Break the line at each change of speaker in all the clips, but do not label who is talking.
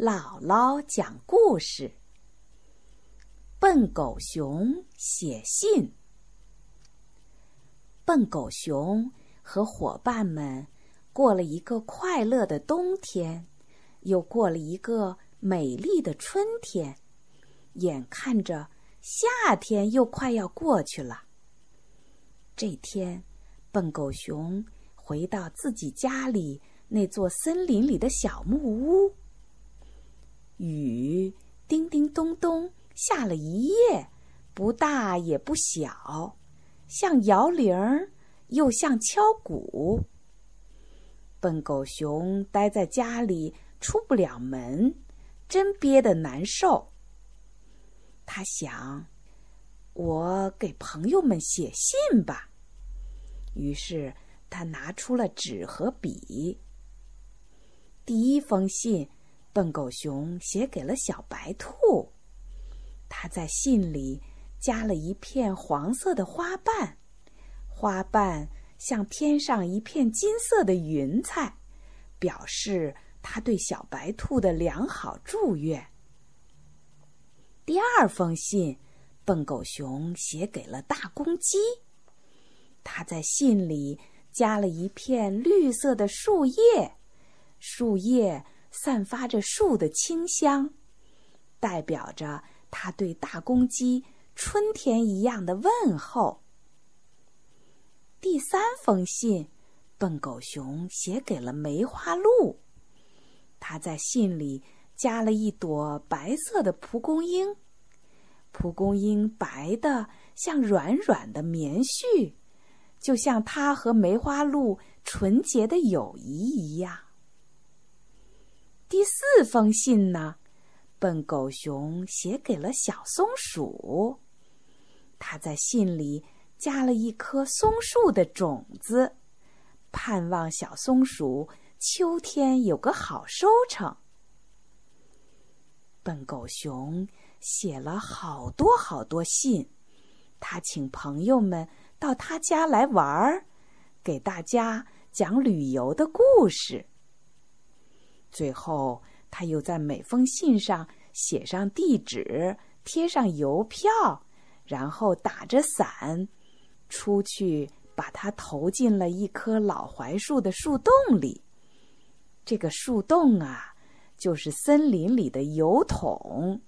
姥姥讲故事。笨狗熊写信。笨狗熊和伙伴们过了一个快乐的冬天，又过了一个美丽的春天，眼看着夏天又快要过去了。这天，笨狗熊回到自己家里那座森林里的小木屋。雨叮叮咚咚下了一夜，不大也不小，像摇铃儿，又像敲鼓。笨狗熊待在家里出不了门，真憋得难受。他想：“我给朋友们写信吧。”于是他拿出了纸和笔。第一封信。笨狗熊写给了小白兔，他在信里加了一片黄色的花瓣，花瓣像天上一片金色的云彩，表示他对小白兔的良好祝愿。第二封信，笨狗熊写给了大公鸡，他在信里加了一片绿色的树叶，树叶。散发着树的清香，代表着他对大公鸡春天一样的问候。第三封信，笨狗熊写给了梅花鹿，他在信里加了一朵白色的蒲公英，蒲公英白的像软软的棉絮，就像他和梅花鹿纯洁的友谊一样。第四封信呢，笨狗熊写给了小松鼠。他在信里加了一棵松树的种子，盼望小松鼠秋天有个好收成。笨狗熊写了好多好多信，他请朋友们到他家来玩儿，给大家讲旅游的故事。最后，他又在每封信上写上地址，贴上邮票，然后打着伞出去，把它投进了一棵老槐树的树洞里。这个树洞啊，就是森林里的邮筒，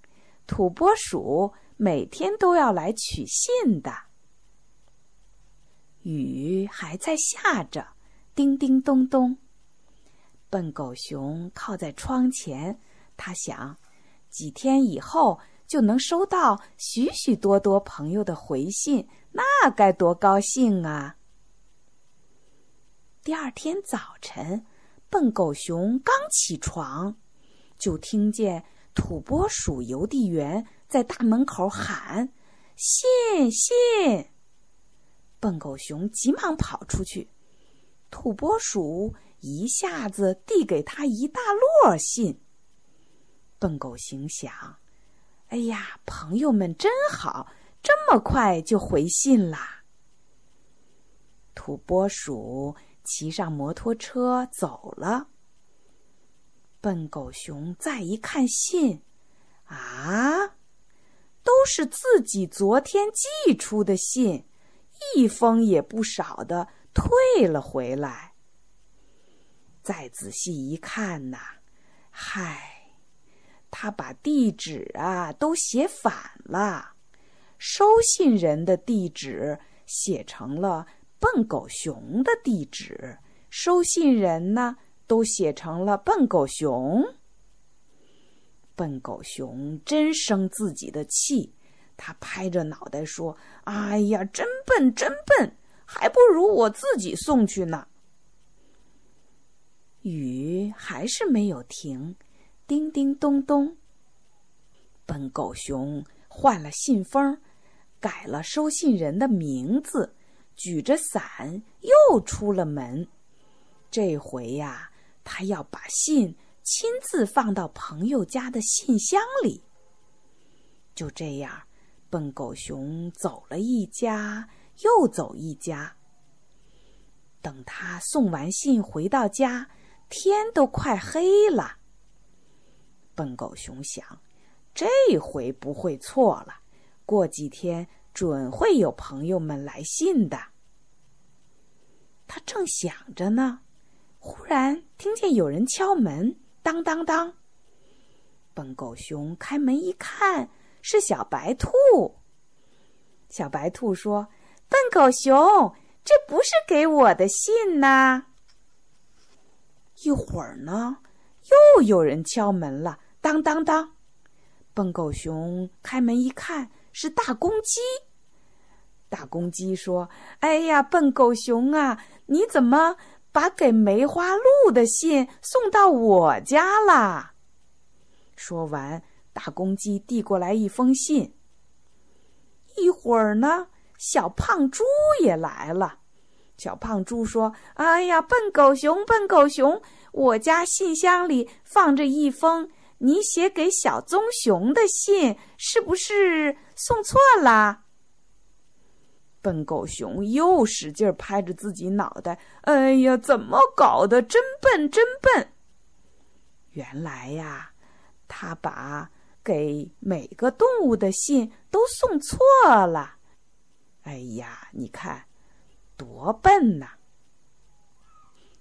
土拨鼠每天都要来取信的。雨还在下着，叮叮咚咚。笨狗熊靠在窗前，他想，几天以后就能收到许许多多朋友的回信，那该多高兴啊！第二天早晨，笨狗熊刚起床，就听见土拨鼠邮递员在大门口喊：“信信！”笨狗熊急忙跑出去，土拨鼠。一下子递给他一大摞信。笨狗熊想：“哎呀，朋友们真好，这么快就回信啦。”土拨鼠骑上摩托车走了。笨狗熊再一看信，啊，都是自己昨天寄出的信，一封也不少的退了回来。再仔细一看呐，嗨，他把地址啊都写反了，收信人的地址写成了笨狗熊的地址，收信人呢都写成了笨狗熊。笨狗熊真生自己的气，他拍着脑袋说：“哎呀，真笨，真笨，还不如我自己送去呢。”雨还是没有停，叮叮咚咚。笨狗熊换了信封，改了收信人的名字，举着伞又出了门。这回呀，他要把信亲自放到朋友家的信箱里。就这样，笨狗熊走了一家又走一家。等他送完信回到家。天都快黑了，笨狗熊想，这回不会错了。过几天准会有朋友们来信的。他正想着呢，忽然听见有人敲门，当当当。笨狗熊开门一看，是小白兔。小白兔说：“笨狗熊，这不是给我的信呐。”一会儿呢，又有人敲门了，当当当。笨狗熊开门一看，是大公鸡。大公鸡说：“哎呀，笨狗熊啊，你怎么把给梅花鹿的信送到我家啦？”说完，大公鸡递过来一封信。一会儿呢，小胖猪也来了。小胖猪说：“哎呀，笨狗熊，笨狗熊，我家信箱里放着一封你写给小棕熊的信，是不是送错了？”笨狗熊又使劲拍着自己脑袋：“哎呀，怎么搞的？真笨，真笨！原来呀，他把给每个动物的信都送错了。哎呀，你看，多笨呐！”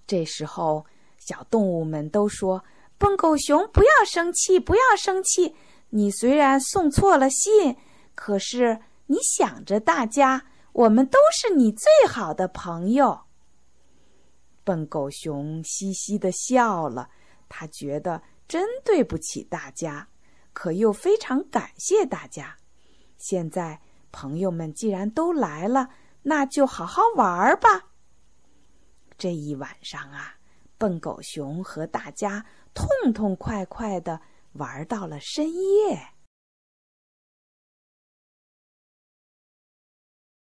这时候，小动物们都说：“笨狗熊，不要生气，不要生气。你虽然送错了信，可是你想着大家。”我们都是你最好的朋友。笨狗熊嘻嘻的笑了，他觉得真对不起大家，可又非常感谢大家。现在朋友们既然都来了，那就好好玩吧。这一晚上啊，笨狗熊和大家痛痛快快的玩到了深夜。